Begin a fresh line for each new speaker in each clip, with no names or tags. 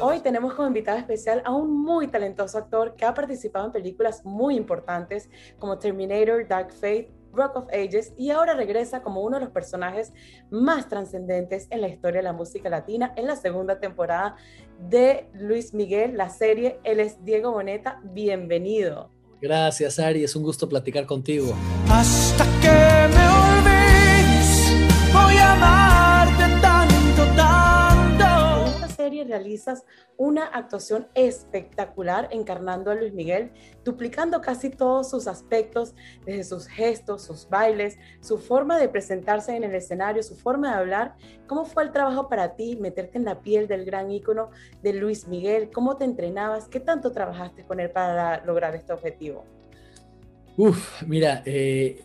Hoy tenemos como invitado especial a un muy talentoso actor que ha participado en películas muy importantes como Terminator, Dark Fate, Rock of Ages y ahora regresa como uno de los personajes más trascendentes en la historia de la música latina en la segunda temporada de Luis Miguel, la serie. Él es Diego Boneta. Bienvenido.
Gracias, Ari. Es un gusto platicar contigo.
Hasta que me
realizas una actuación espectacular encarnando a Luis Miguel, duplicando casi todos sus aspectos, desde sus gestos, sus bailes, su forma de presentarse en el escenario, su forma de hablar. ¿Cómo fue el trabajo para ti meterte en la piel del gran ícono de Luis Miguel? ¿Cómo te entrenabas? ¿Qué tanto trabajaste con él para lograr este objetivo?
Uf, mira, eh,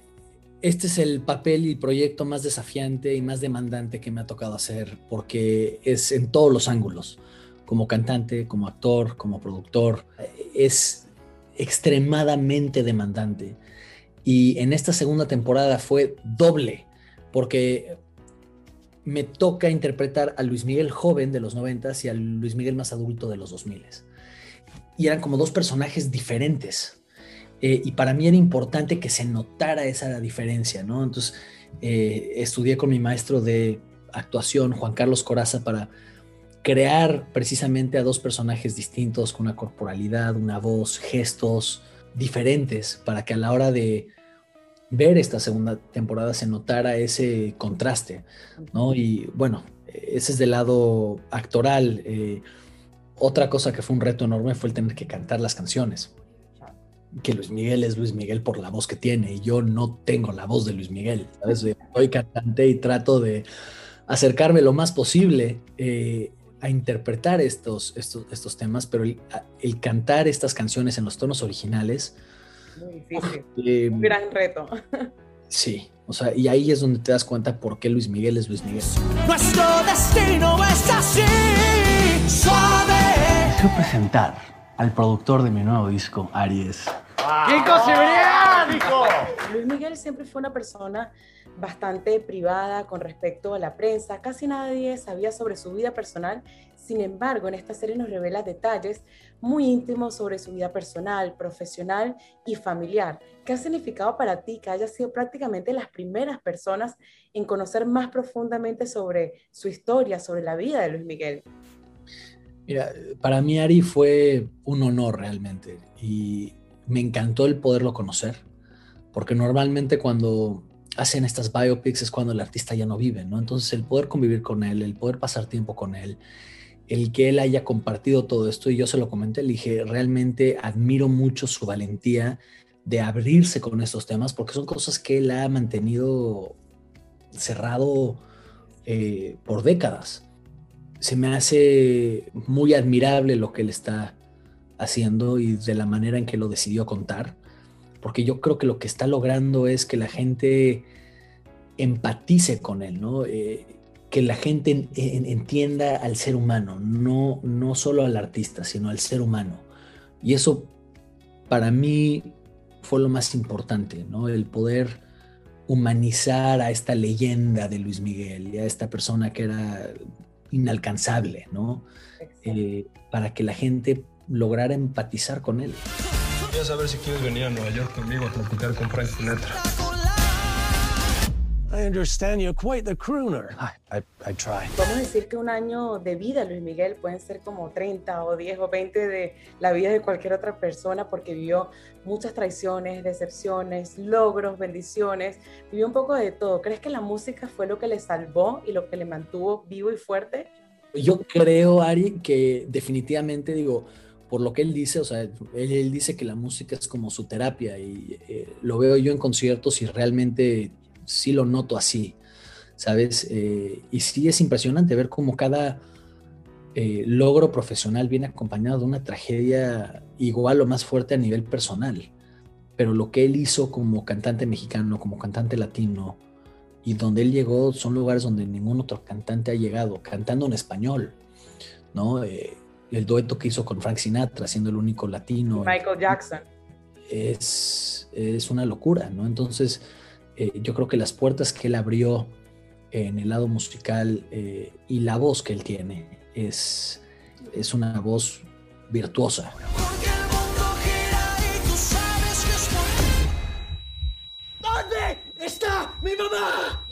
este es el papel y proyecto más desafiante y más demandante que me ha tocado hacer porque es en todos los ángulos, como cantante, como actor, como productor, es extremadamente demandante. Y en esta segunda temporada fue doble porque me toca interpretar a Luis Miguel joven de los 90 y a Luis Miguel más adulto de los 2000. Y eran como dos personajes diferentes eh, y para mí era importante que se notara esa diferencia, ¿no? Entonces, eh, estudié con mi maestro de actuación, Juan Carlos Coraza, para crear precisamente a dos personajes distintos, con una corporalidad, una voz, gestos diferentes, para que a la hora de ver esta segunda temporada se notara ese contraste, ¿no? Y bueno, ese es del lado actoral. Eh, otra cosa que fue un reto enorme fue el tener que cantar las canciones que Luis Miguel es Luis Miguel por la voz que tiene y yo no tengo la voz de Luis Miguel, ¿sabes? Soy cantante y trato de acercarme lo más posible eh, a interpretar estos, estos, estos temas, pero el, cantar estas canciones en los tonos originales...
Muy difícil, eh, un gran reto.
Sí, o sea, y ahí es donde te das cuenta por qué Luis Miguel es Luis Miguel.
Nuestro destino es así, suave.
Quiero presentar al productor de mi nuevo disco, Aries.
¡Kiko Cibrián!
Luis Miguel siempre fue una persona bastante privada con respecto a la prensa. Casi nadie sabía sobre su vida personal. Sin embargo, en esta serie nos revela detalles muy íntimos sobre su vida personal, profesional y familiar. ¿Qué ha significado para ti que haya sido prácticamente las primeras personas en conocer más profundamente sobre su historia, sobre la vida de Luis Miguel?
Para mí Ari fue un honor realmente y me encantó el poderlo conocer, porque normalmente cuando hacen estas biopics es cuando el artista ya no vive, ¿no? Entonces el poder convivir con él, el poder pasar tiempo con él, el que él haya compartido todo esto y yo se lo comenté, le dije, realmente admiro mucho su valentía de abrirse con estos temas porque son cosas que él ha mantenido cerrado eh, por décadas. Se me hace muy admirable lo que él está haciendo y de la manera en que lo decidió contar, porque yo creo que lo que está logrando es que la gente empatice con él, ¿no? Eh, que la gente entienda al ser humano, no, no solo al artista, sino al ser humano. Y eso para mí fue lo más importante, ¿no? El poder humanizar a esta leyenda de Luis Miguel y a esta persona que era inalcanzable, ¿no? Eh, para que la gente lograr empatizar con él.
Quería saber si quieres venir a Nueva York conmigo a platicar con Frank Sinatra.
I understand you're quite the crooner.
I, I, try.
Vamos a decir que un año de vida, Luis Miguel, pueden ser como 30 o 10 o 20 de la vida de cualquier otra persona porque vivió muchas traiciones, decepciones, logros, bendiciones, vivió un poco de todo. ¿Crees que la música fue lo que le salvó y lo que le mantuvo vivo y fuerte?
Yo creo, Ari, que definitivamente digo, por lo que él dice, o sea, él, dice que la música es como su terapia y eh, lo veo yo en conciertos y realmente sí lo noto así, ¿sabes? Eh, y sí es impresionante ver cómo cada eh, logro profesional viene acompañado de una tragedia igual o más fuerte a nivel personal. Pero lo que él hizo como cantante mexicano, como cantante latino, y donde él llegó son lugares donde ningún otro cantante ha llegado, cantando en español, ¿no? el dueto que hizo con Frank Sinatra, siendo el único latino.
Michael Jackson.
Es, es una locura, ¿no? Entonces, eh, yo creo que las puertas que él abrió en el lado musical eh, y la voz que él tiene es es una voz virtuosa.
¿Dónde está mi mamá?